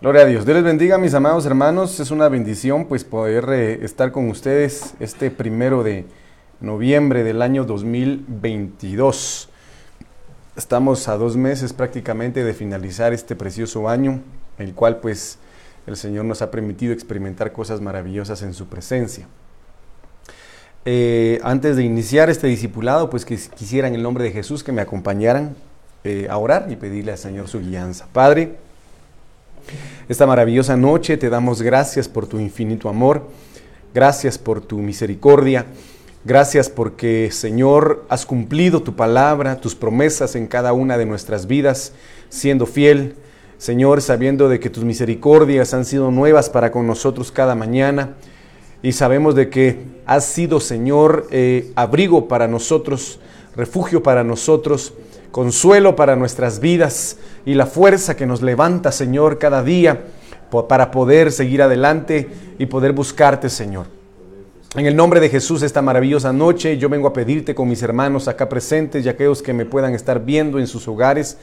Gloria a Dios. Dios les bendiga, mis amados hermanos. Es una bendición pues poder eh, estar con ustedes este primero de noviembre del año 2022. Estamos a dos meses prácticamente de finalizar este precioso año, el cual pues el Señor nos ha permitido experimentar cosas maravillosas en su presencia. Eh, antes de iniciar este discipulado, pues que quisiera en el nombre de Jesús que me acompañaran eh, a orar y pedirle al Señor su guianza. Padre, esta maravillosa noche te damos gracias por tu infinito amor, gracias por tu misericordia, gracias porque Señor has cumplido tu palabra, tus promesas en cada una de nuestras vidas, siendo fiel. Señor, sabiendo de que tus misericordias han sido nuevas para con nosotros cada mañana y sabemos de que has sido, Señor, eh, abrigo para nosotros, refugio para nosotros, consuelo para nuestras vidas y la fuerza que nos levanta, Señor, cada día para poder seguir adelante y poder buscarte, Señor. En el nombre de Jesús, esta maravillosa noche, yo vengo a pedirte con mis hermanos acá presentes y aquellos que me puedan estar viendo en sus hogares,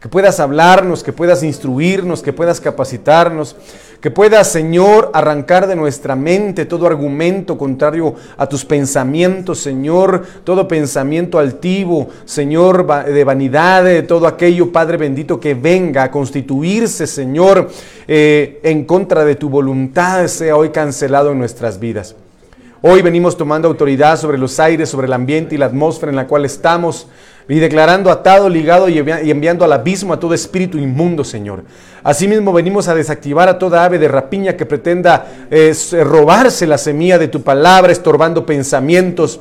que puedas hablarnos, que puedas instruirnos, que puedas capacitarnos, que puedas, Señor, arrancar de nuestra mente todo argumento contrario a tus pensamientos, Señor, todo pensamiento altivo, Señor, de vanidad, de todo aquello, Padre bendito, que venga a constituirse, Señor, eh, en contra de tu voluntad, sea hoy cancelado en nuestras vidas. Hoy venimos tomando autoridad sobre los aires, sobre el ambiente y la atmósfera en la cual estamos y declarando atado, ligado y enviando al abismo a todo espíritu inmundo, Señor. Asimismo venimos a desactivar a toda ave de rapiña que pretenda robarse la semilla de tu palabra, estorbando pensamientos,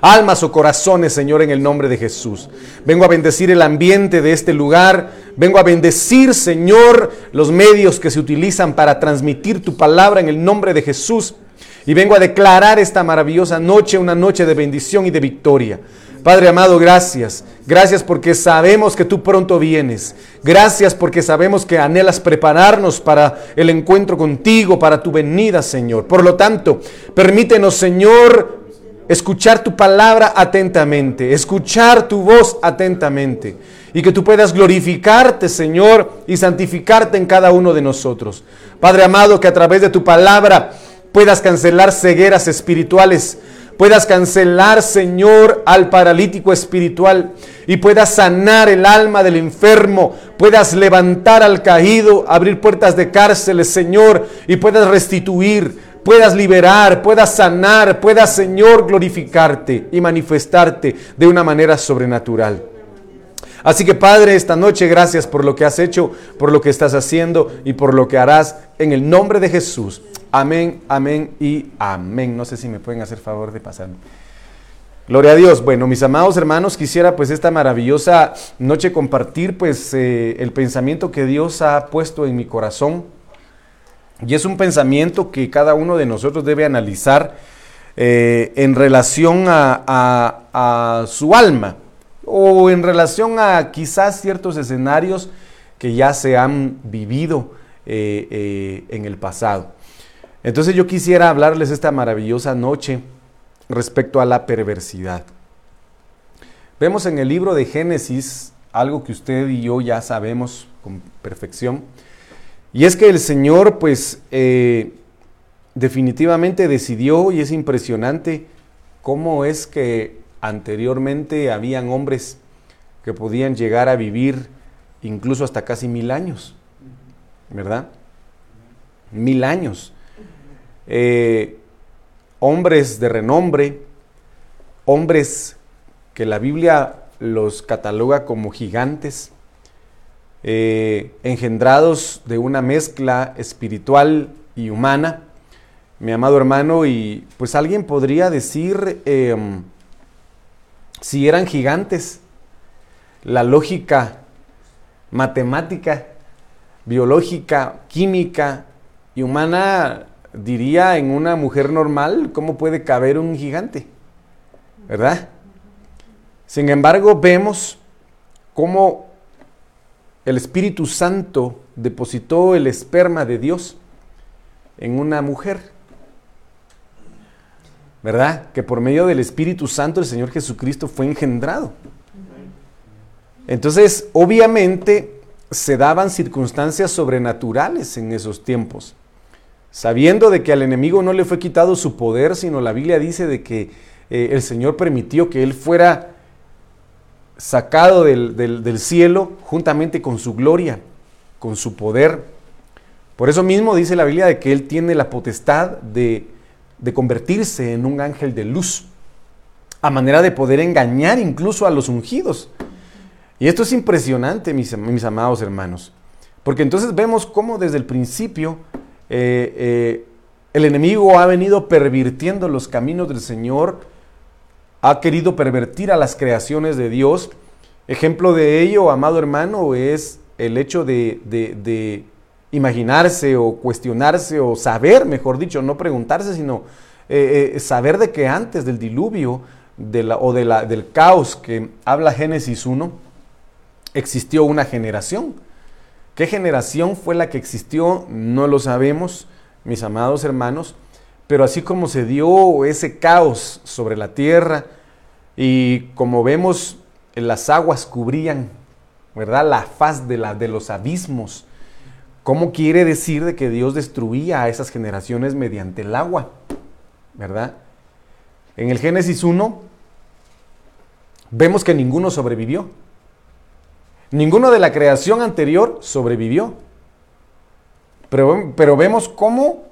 almas o corazones, Señor, en el nombre de Jesús. Vengo a bendecir el ambiente de este lugar. Vengo a bendecir, Señor, los medios que se utilizan para transmitir tu palabra en el nombre de Jesús. Y vengo a declarar esta maravillosa noche una noche de bendición y de victoria. Padre amado, gracias. Gracias porque sabemos que tú pronto vienes. Gracias porque sabemos que anhelas prepararnos para el encuentro contigo, para tu venida, Señor. Por lo tanto, permítenos, Señor, escuchar tu palabra atentamente, escuchar tu voz atentamente. Y que tú puedas glorificarte, Señor, y santificarte en cada uno de nosotros. Padre amado, que a través de tu palabra puedas cancelar cegueras espirituales puedas cancelar, Señor, al paralítico espiritual y puedas sanar el alma del enfermo, puedas levantar al caído, abrir puertas de cárceles, Señor, y puedas restituir, puedas liberar, puedas sanar, puedas, Señor, glorificarte y manifestarte de una manera sobrenatural. Así que Padre, esta noche gracias por lo que has hecho, por lo que estás haciendo y por lo que harás en el nombre de Jesús. Amén, amén y amén. No sé si me pueden hacer favor de pasar. Gloria a Dios. Bueno, mis amados hermanos, quisiera pues esta maravillosa noche compartir pues eh, el pensamiento que Dios ha puesto en mi corazón. Y es un pensamiento que cada uno de nosotros debe analizar eh, en relación a su alma o en relación a quizás ciertos escenarios que ya se han vivido eh, eh, en el pasado. Entonces yo quisiera hablarles esta maravillosa noche respecto a la perversidad. Vemos en el libro de Génesis algo que usted y yo ya sabemos con perfección, y es que el Señor pues eh, definitivamente decidió, y es impresionante, cómo es que anteriormente habían hombres que podían llegar a vivir incluso hasta casi mil años, ¿verdad? Mil años. Eh, hombres de renombre, hombres que la Biblia los cataloga como gigantes, eh, engendrados de una mezcla espiritual y humana, mi amado hermano, y pues alguien podría decir, em, si eran gigantes, la lógica matemática, biológica, química y humana diría en una mujer normal cómo puede caber un gigante, ¿verdad? Sin embargo, vemos cómo el Espíritu Santo depositó el esperma de Dios en una mujer. ¿Verdad? Que por medio del Espíritu Santo el Señor Jesucristo fue engendrado. Entonces, obviamente, se daban circunstancias sobrenaturales en esos tiempos. Sabiendo de que al enemigo no le fue quitado su poder, sino la Biblia dice de que eh, el Señor permitió que él fuera sacado del, del cielo juntamente con su gloria, con su poder. Por eso mismo dice la Biblia de que él tiene la potestad de, de convertirse en un ángel de luz, a manera de poder engañar incluso a los ungidos. Y esto es impresionante, mis, mis amados hermanos, porque entonces vemos cómo desde el principio eh, eh, el enemigo ha venido pervirtiendo los caminos del Señor, ha querido pervertir a las creaciones de Dios. Ejemplo de ello, amado hermano, es el hecho de, imaginarse o cuestionarse o saber, mejor dicho, no preguntarse, sino eh, saber de que antes del diluvio o del caos que habla Génesis 1, existió una generación. ¿Qué generación fue la que existió? No lo sabemos, mis amados hermanos, pero así como se dio ese caos sobre la tierra y como vemos las aguas cubrían, ¿verdad? La faz de los abismos. ¿Cómo quiere decir de que Dios destruía a esas generaciones mediante el agua? ¿Verdad? En el Génesis 1 vemos que ninguno sobrevivió. Ninguno de la creación anterior sobrevivió. Pero, pero vemos cómo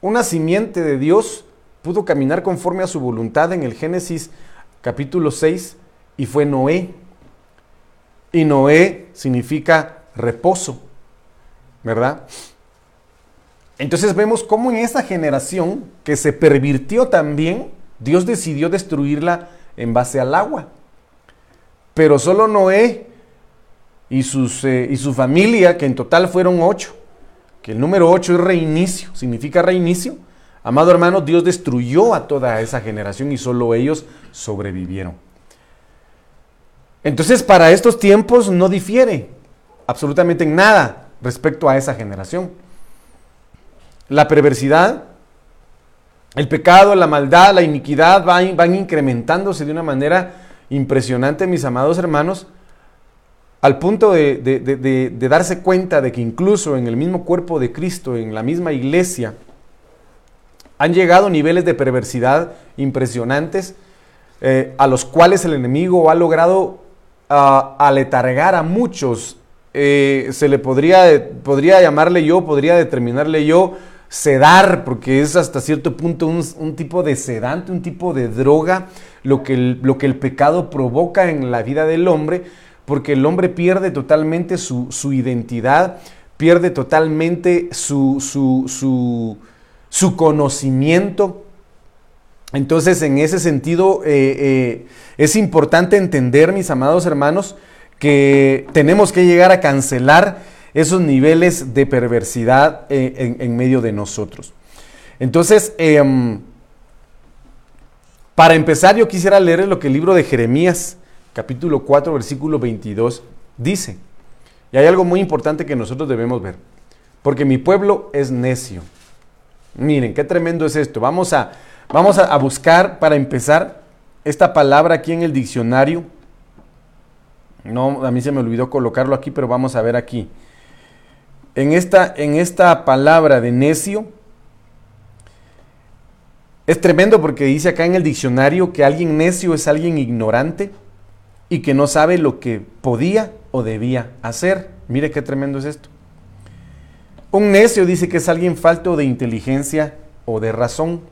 una simiente de Dios pudo caminar conforme a su voluntad en el Génesis capítulo 6 y fue Noé. Y Noé significa reposo, ¿verdad? Entonces vemos cómo en esa generación que se pervirtió también, Dios decidió destruirla en base al agua. Pero solo Noé y, sus, eh, y su familia, que en total fueron ocho, que el número ocho es reinicio, significa reinicio. Amado hermano, Dios destruyó a toda esa generación y solo ellos sobrevivieron. Entonces, para estos tiempos no difiere absolutamente en nada respecto a esa generación. La perversidad, el pecado, la maldad, la iniquidad van, incrementándose de una manera impresionante, mis amados hermanos, al punto de, darse cuenta de que incluso en el mismo cuerpo de Cristo, en la misma iglesia, han llegado niveles de perversidad impresionantes eh, a los cuales el enemigo ha logrado ah, aletargar a muchos. Eh, se le podría, podría llamarle yo, podría determinarle yo, sedar, porque es hasta cierto punto un, tipo de sedante, un tipo de droga, lo que, lo que el pecado provoca en la vida del hombre porque el hombre pierde totalmente su, identidad, pierde totalmente su, su, conocimiento. Entonces, en ese sentido, eh, eh, es importante entender, mis amados hermanos, que tenemos que llegar a cancelar esos niveles de perversidad eh, en, medio de nosotros. Entonces, em, para empezar, yo quisiera leer lo que el libro de Jeremías capítulo 4, versículo 22, dice, y hay algo muy importante que nosotros debemos ver, porque mi pueblo es necio. Miren, qué tremendo es esto. Vamos a, vamos a, buscar para empezar esta palabra aquí en el diccionario. No, a mí se me olvidó colocarlo aquí, pero vamos a ver aquí. En esta, en esta palabra de necio, es tremendo porque dice acá en el diccionario que alguien necio es alguien ignorante, y que no sabe lo que podía o debía hacer. Mire qué tremendo es esto. Un necio dice que es alguien falto de inteligencia o de razón.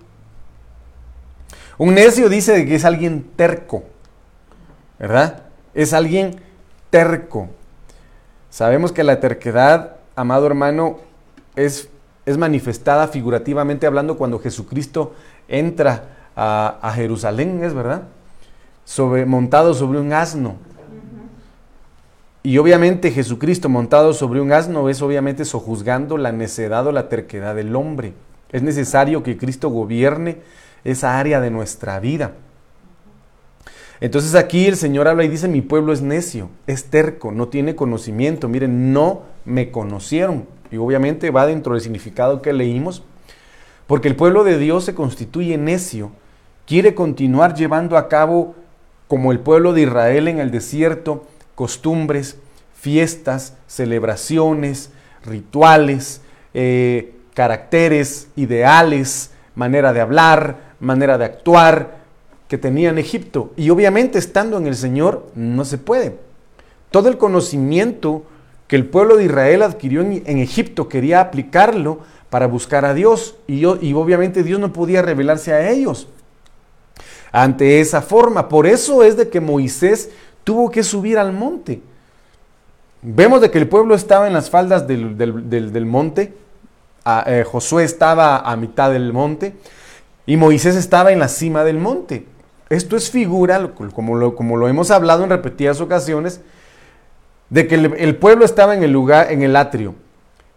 Un necio dice que es alguien terco, ¿verdad? Es alguien terco. Sabemos que la terquedad, amado hermano, es, es manifestada figurativamente hablando cuando Jesucristo entra a, a Jerusalén, ¿es verdad? montado sobre un asno. Y obviamente Jesucristo montado sobre un asno es obviamente sojuzgando la necedad o la terquedad del hombre. Es necesario que Cristo gobierne esa área de nuestra vida. Entonces aquí el Señor habla y dice, mi pueblo es necio, es terco, no tiene conocimiento. Miren, no me conocieron. Y obviamente va dentro del significado que leímos, porque el pueblo de Dios se constituye necio, quiere continuar llevando a cabo como el pueblo de Israel en el desierto, costumbres, fiestas, celebraciones, rituales, eh, caracteres, ideales, manera de hablar, manera de actuar que tenía en Egipto. Y obviamente estando en el Señor no se puede. Todo el conocimiento que el pueblo de Israel adquirió en, Egipto quería aplicarlo para buscar a Dios y, obviamente Dios no podía revelarse a ellos ante esa forma. Por eso es de que Moisés tuvo que subir al monte. Vemos de que el pueblo estaba en las faldas del, monte, eh, Josué estaba a mitad del monte y Moisés estaba en la cima del monte. Esto es figura, como lo, hemos hablado en repetidas ocasiones, de que el, pueblo estaba en el lugar, en el atrio,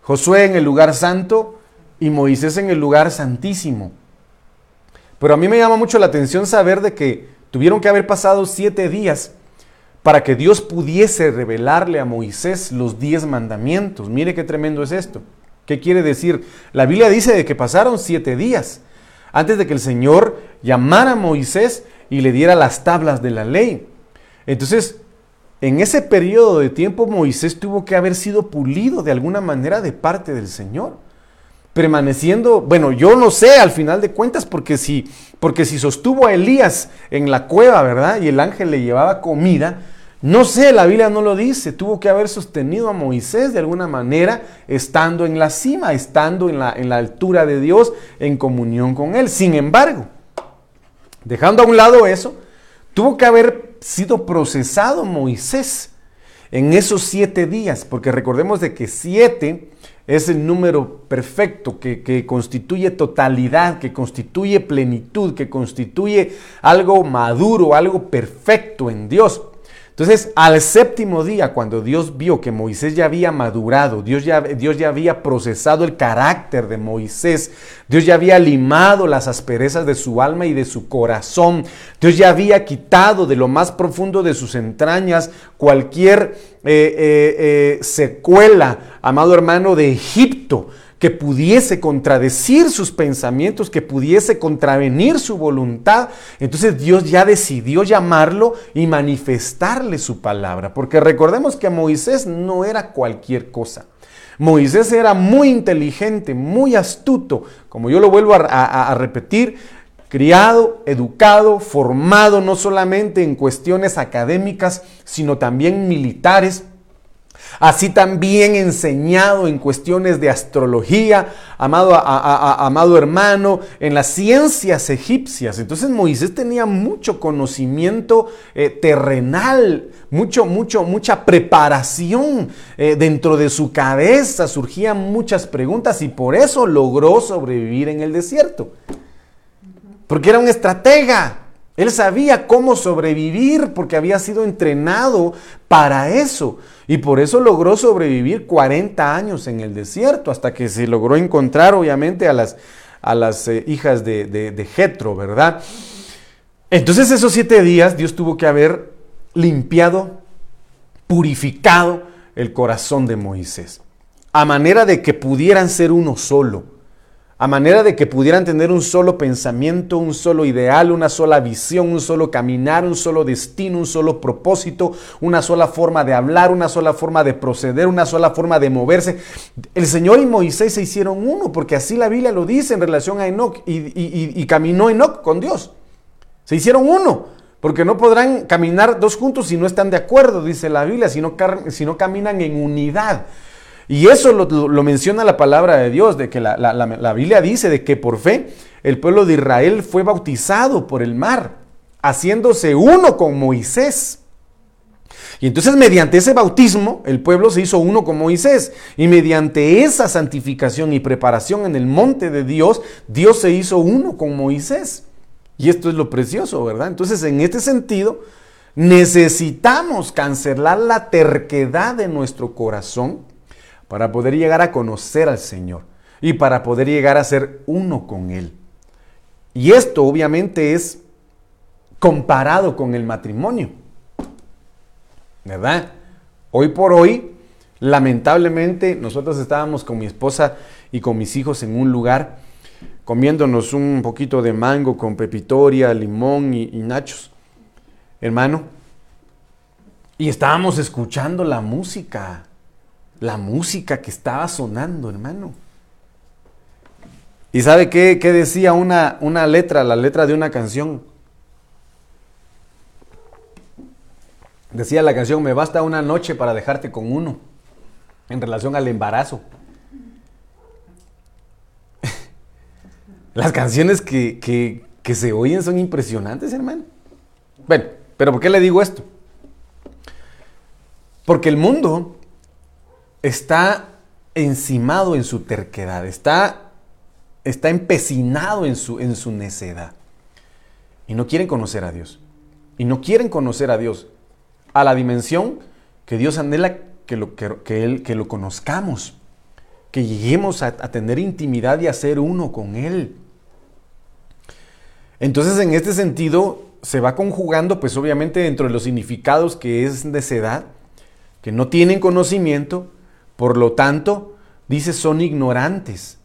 Josué en el lugar santo y Moisés en el lugar santísimo. Pero a mí me llama mucho la atención saber de que tuvieron que haber pasado siete días para que Dios pudiese revelarle a Moisés los diez mandamientos. Mire qué tremendo es esto. ¿Qué quiere decir? La Biblia dice de que pasaron siete días antes de que el Señor llamara a Moisés y le diera las tablas de la ley. Entonces, en ese periodo de tiempo Moisés tuvo que haber sido pulido de alguna manera de parte del Señor permaneciendo, bueno, yo no sé al final de cuentas, porque si, porque si sostuvo a Elías en la cueva, ¿verdad? Y el ángel le llevaba comida, no sé, la Biblia no lo dice, tuvo que haber sostenido a Moisés de alguna manera, estando en la cima, estando en la, en la altura de Dios, en comunión con Él. Sin embargo, dejando a un lado eso, tuvo que haber sido procesado Moisés en esos siete días, porque recordemos de que siete es el número perfecto que, constituye totalidad, que constituye plenitud, que constituye algo maduro, algo perfecto en Dios. Entonces, al séptimo día, cuando Dios vio que Moisés ya había madurado, Dios ya, Dios ya había procesado el carácter de Moisés, Dios ya había limado las asperezas de su alma y de su corazón, Dios ya había quitado de lo más profundo de sus entrañas cualquier eh, eh, eh, secuela, amado hermano, de Egipto que pudiese contradecir sus pensamientos, que pudiese contravenir su voluntad. Entonces Dios ya decidió llamarlo y manifestarle su palabra, porque recordemos que Moisés no era cualquier cosa. Moisés era muy inteligente, muy astuto, como yo lo vuelvo a, repetir, criado, educado, formado no solamente en cuestiones académicas, sino también militares Así también enseñado en cuestiones de astrología, amado, amado hermano, en las ciencias egipcias. Entonces Moisés tenía mucho conocimiento eh, terrenal, mucho, mucho, mucha preparación eh, dentro de su cabeza. Surgían muchas preguntas y por eso logró sobrevivir en el desierto. Porque era un estratega. Él sabía cómo sobrevivir porque había sido entrenado para eso. Y por eso logró sobrevivir 40 años en el desierto, hasta que se logró encontrar obviamente a las, a las eh, hijas de, de, Jetro, ¿verdad? Entonces esos siete días Dios tuvo que haber limpiado, purificado el corazón de Moisés, a manera de que pudieran ser uno solo a manera de que pudieran tener un solo pensamiento, un solo ideal, una sola visión, un solo caminar, un solo destino, un solo propósito, una sola forma de hablar, una sola forma de proceder, una sola forma de moverse. El Señor y Moisés se hicieron uno, porque así la Biblia lo dice en relación a Enoch, y, caminó Enoch con Dios. Se hicieron uno, porque no podrán caminar dos juntos si no están de acuerdo, dice la Biblia, si no, si no caminan en unidad. Y eso lo, menciona la palabra de Dios, de que la, Biblia dice de que por fe el pueblo de Israel fue bautizado por el mar, haciéndose uno con Moisés. Y entonces mediante ese bautismo el pueblo se hizo uno con Moisés. Y mediante esa santificación y preparación en el monte de Dios, Dios se hizo uno con Moisés. Y esto es lo precioso, ¿verdad? Entonces en este sentido necesitamos cancelar la terquedad de nuestro corazón para poder llegar a conocer al Señor y para poder llegar a ser uno con Él. Y esto obviamente es comparado con el matrimonio. ¿Verdad? Hoy por hoy, lamentablemente, nosotros estábamos con mi esposa y con mis hijos en un lugar comiéndonos un poquito de mango con pepitoria, limón y, nachos. Hermano, Y estábamos escuchando la música, la música que estaba sonando, hermano. ¿Y sabe qué, qué decía una, una letra, la letra de una canción? Decía la canción, me basta una noche para dejarte con uno, en relación al embarazo. Las canciones que, que, que, se oyen son impresionantes, hermano. Bueno, pero ¿por qué le digo esto? Porque el mundo está encimado en su terquedad, está, está empecinado en su, en su necedad. Y no quieren conocer a Dios. Y no quieren conocer a Dios a la dimensión que Dios anhela que lo, que, él, que lo conozcamos, que lleguemos a, a tener intimidad y a ser uno con Él. Entonces, en este sentido, se va conjugando, pues obviamente, dentro de los significados que es necedad, que no tienen conocimiento, por lo tanto, dice, son ignorantes.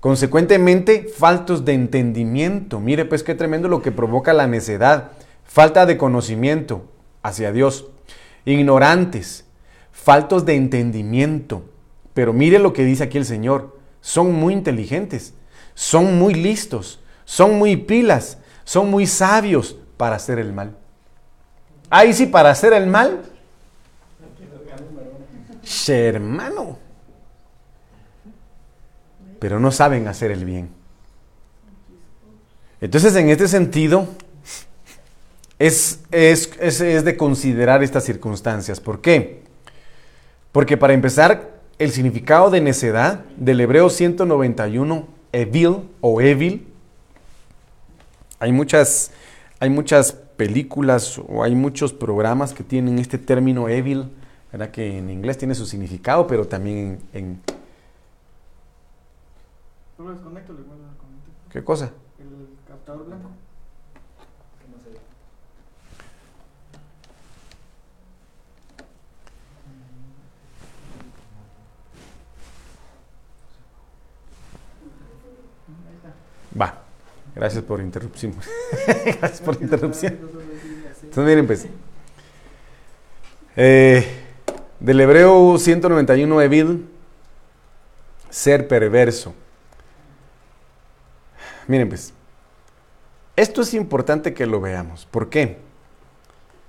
Consecuentemente, faltos de entendimiento. Mire, pues qué tremendo lo que provoca la necedad. Falta de conocimiento hacia Dios. Ignorantes, faltos de entendimiento. Pero mire lo que dice aquí el Señor. Son muy inteligentes, son muy listos, son muy pilas, son muy sabios para hacer el mal. Ahí sí, para hacer el mal. Hermano. Pero no saben hacer el bien. Entonces, en este sentido, es, es, es, de considerar estas circunstancias. ¿Por qué? Porque para empezar, el significado de necedad del hebreo 191, evil o evil, hay muchas, hay muchas películas o hay muchos programas que tienen este término evil, ¿verdad? que en inglés tiene su significado, pero también en... en... ¿Qué cosa? El captador blanco. Va. Gracias por interrupción. Gracias por interrupción. Entonces, miren, pues. Eh, del hebreo 191 Evil, ser perverso. Miren, pues. Esto es importante que lo veamos. ¿Por qué?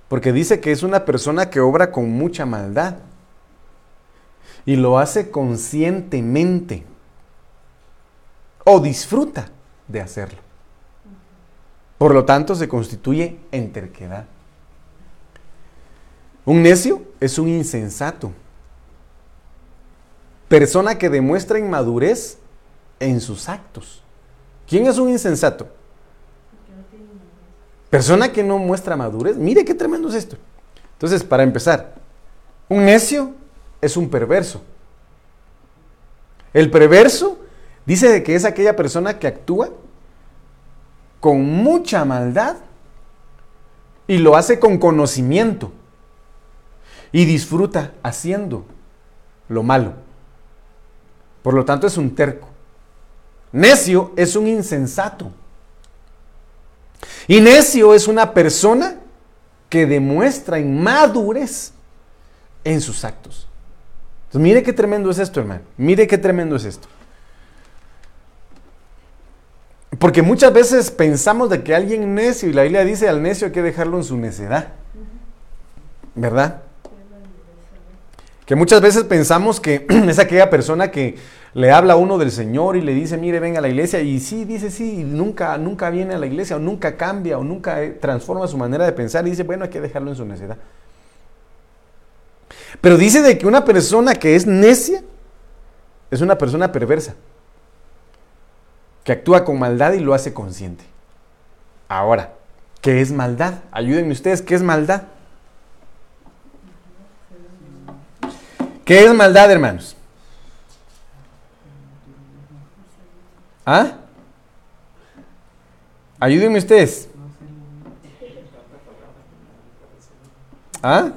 Porque dice que es una persona que obra con mucha maldad. Y lo hace conscientemente. O disfruta de hacerlo. Por lo tanto, se constituye en terquedad. Un necio es un insensato. Persona que demuestra inmadurez en sus actos. ¿Quién es un insensato? Persona que no muestra madurez. Mire qué tremendo es esto. Entonces, para empezar, un necio es un perverso. El perverso Dice que es aquella persona que actúa con mucha maldad y lo hace con conocimiento y disfruta haciendo lo malo. Por lo tanto es un terco. Necio es un insensato. Y necio es una persona que demuestra inmadurez en sus actos. Mire qué tremendo es esto, hermano. Mire qué tremendo es esto. Porque muchas veces pensamos de que alguien necio, y la Biblia dice al necio hay que dejarlo en su necedad. ¿Verdad? Que muchas veces pensamos que es aquella persona que le habla a uno del Señor y le dice, mire, venga a la iglesia, y sí, dice sí, y nunca, nunca viene a la iglesia, o nunca cambia, o nunca eh, transforma su manera de pensar, y dice, bueno, hay que dejarlo en su necedad. Pero dice de que una persona que es necia es una persona perversa que actúa con maldad y lo hace consciente. Ahora, ¿qué es maldad? Ayúdenme ustedes, ¿qué es maldad? ¿Qué es maldad, hermanos? ¿Ah? Ayúdenme ustedes. ¿Ah?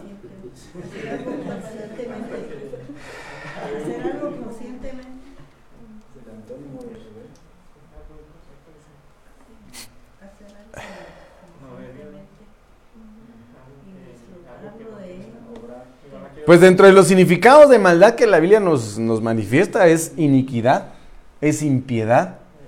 Pues dentro de los significados de maldad que la Biblia nos, nos manifiesta es iniquidad, es impiedad,